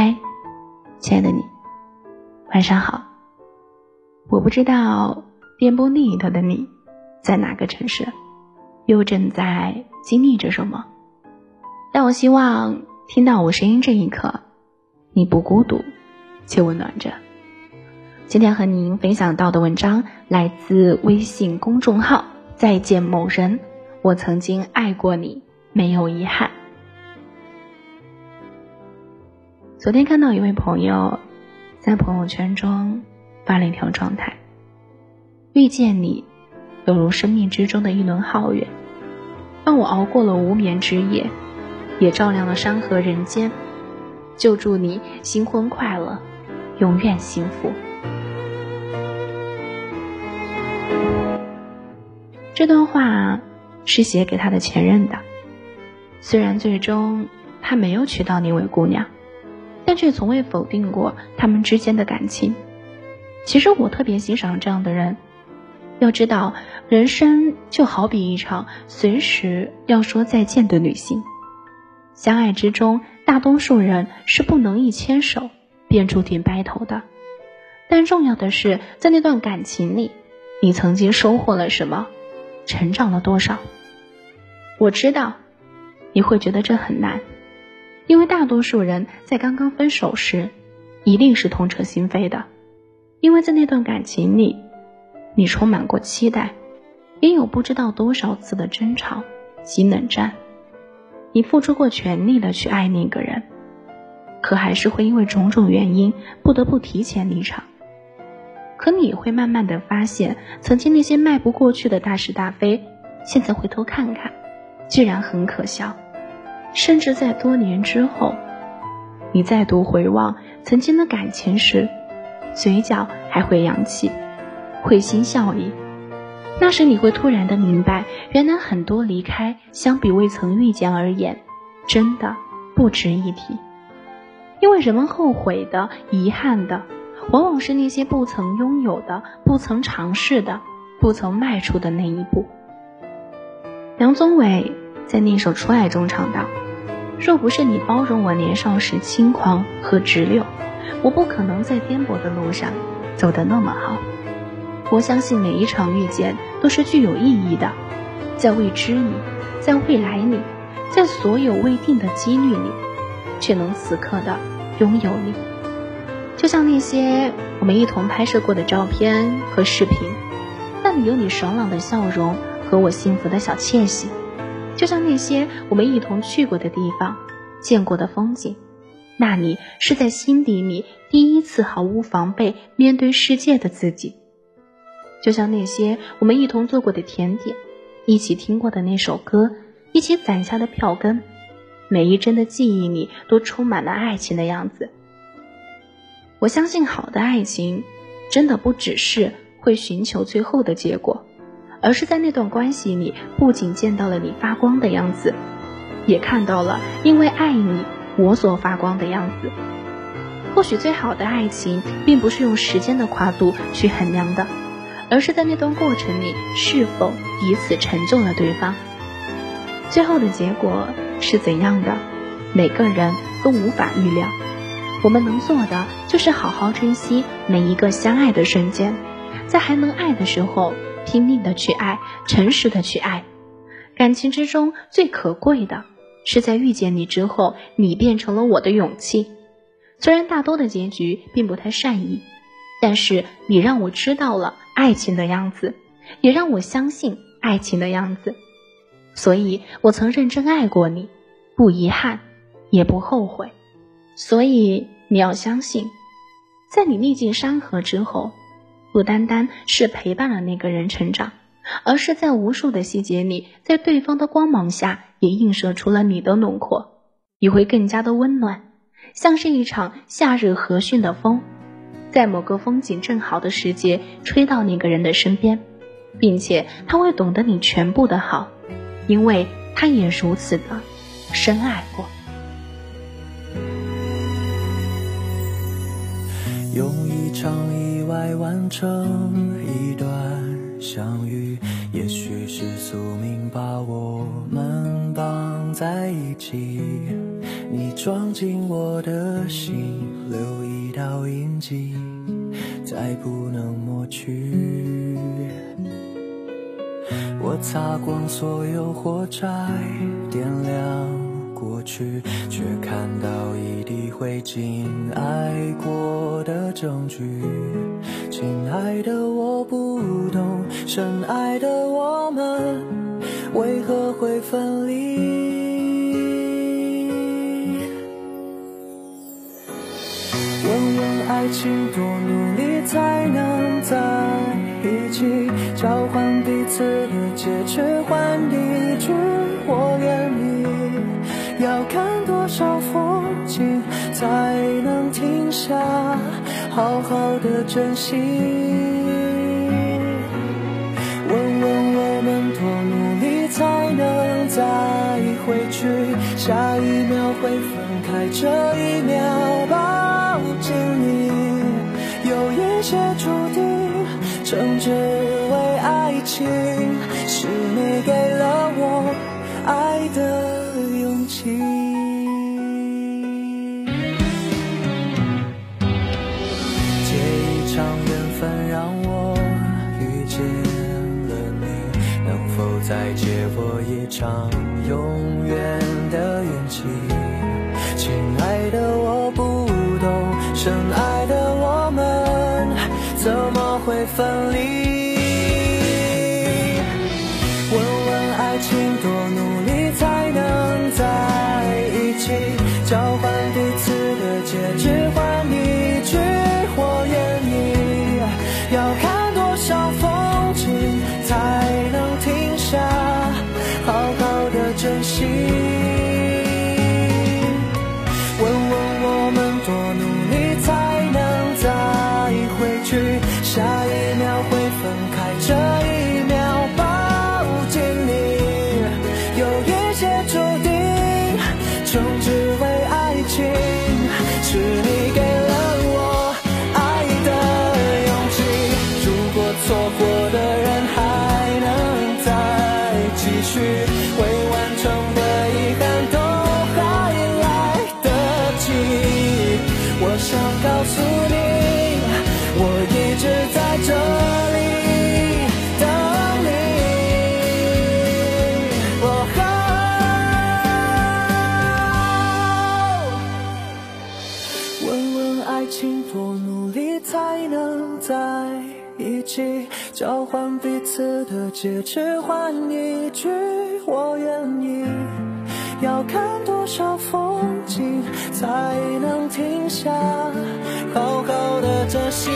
嗨，亲爱的你，晚上好。我不知道电波另一头的你，在哪个城市，又正在经历着什么。但我希望听到我声音这一刻，你不孤独，却温暖着。今天和您分享到的文章来自微信公众号“再见某人”，我曾经爱过你，没有遗憾。昨天看到一位朋友在朋友圈中发了一条状态：“遇见你，犹如生命之中的一轮皓月，帮我熬过了无眠之夜，也照亮了山河人间。就祝你新婚快乐，永远幸福。”这段话是写给他的前任的，虽然最终他没有娶到那位姑娘。但却从未否定过他们之间的感情。其实我特别欣赏这样的人。要知道，人生就好比一场随时要说再见的旅行。相爱之中，大多数人是不能一牵手便注定白头的。但重要的是，在那段感情里，你曾经收获了什么，成长了多少。我知道，你会觉得这很难。因为大多数人在刚刚分手时，一定是痛彻心扉的，因为在那段感情里，你充满过期待，也有不知道多少次的争吵及冷战，你付出过全力的去爱那个人，可还是会因为种种原因不得不提前离场。可你会慢慢的发现，曾经那些迈不过去的大是大非，现在回头看看，居然很可笑。甚至在多年之后，你再度回望曾经的感情时，嘴角还会扬起会心笑意。那时你会突然的明白，原来很多离开，相比未曾遇见而言，真的不值一提。因为人们后悔的、遗憾的，往往是那些不曾拥有的、不曾尝试的、不曾迈出的那一步。梁宗伟。在那首《初爱》中唱道：“若不是你包容我年少时轻狂和直溜，我不可能在颠簸的路上走得那么好。我相信每一场遇见都是具有意义的，在未知里，在未来里，在所有未定的几率里，却能此刻的拥有你。就像那些我们一同拍摄过的照片和视频，那里有你爽朗的笑容和我幸福的小窃喜。”就像那些我们一同去过的地方，见过的风景，那你是在心底里第一次毫无防备面对世界的自己。就像那些我们一同做过的甜点，一起听过的那首歌，一起攒下的票根，每一帧的记忆里都充满了爱情的样子。我相信好的爱情，真的不只是会寻求最后的结果。而是在那段关系里，不仅见到了你发光的样子，也看到了因为爱你我所发光的样子。或许最好的爱情，并不是用时间的跨度去衡量的，而是在那段过程里是否彼此成就了对方。最后的结果是怎样的，每个人都无法预料。我们能做的，就是好好珍惜每一个相爱的瞬间，在还能爱的时候。拼命的去爱，诚实的去爱，感情之中最可贵的是在遇见你之后，你变成了我的勇气。虽然大多的结局并不太善意，但是你让我知道了爱情的样子，也让我相信爱情的样子。所以我曾认真爱过你，不遗憾，也不后悔。所以你要相信，在你历尽山河之后。不单单是陪伴了那个人成长，而是在无数的细节里，在对方的光芒下，也映射出了你的轮廓。你会更加的温暖，像是一场夏日和煦的风，在某个风景正好的时节，吹到那个人的身边，并且他会懂得你全部的好，因为他也如此的深爱过。用一场意外完成一段相遇，也许是宿命把我们绑在一起。你装进我的心，留一道印记，再不能抹去。我擦光所有火柴，点亮过去，却看到一地灰烬，爱过的证据。亲爱的，我不懂，深爱的我们为何会分离？问问爱情，多努力才能在？一起交换彼此的戒指，换一句我愿意。要看多少风景才能停下，好好的珍惜。问问我们多努力才能再回去，下一秒会分开，这一秒抱紧你，有一些注定。称之为爱情，是你给了我爱的勇气。场永远的运气？亲爱的，我不懂，深爱的我们怎么？会分离。问问爱情，多努力才能在一起？交换交换彼此的戒指换一句我愿意要看多少风景才能停下好好的珍惜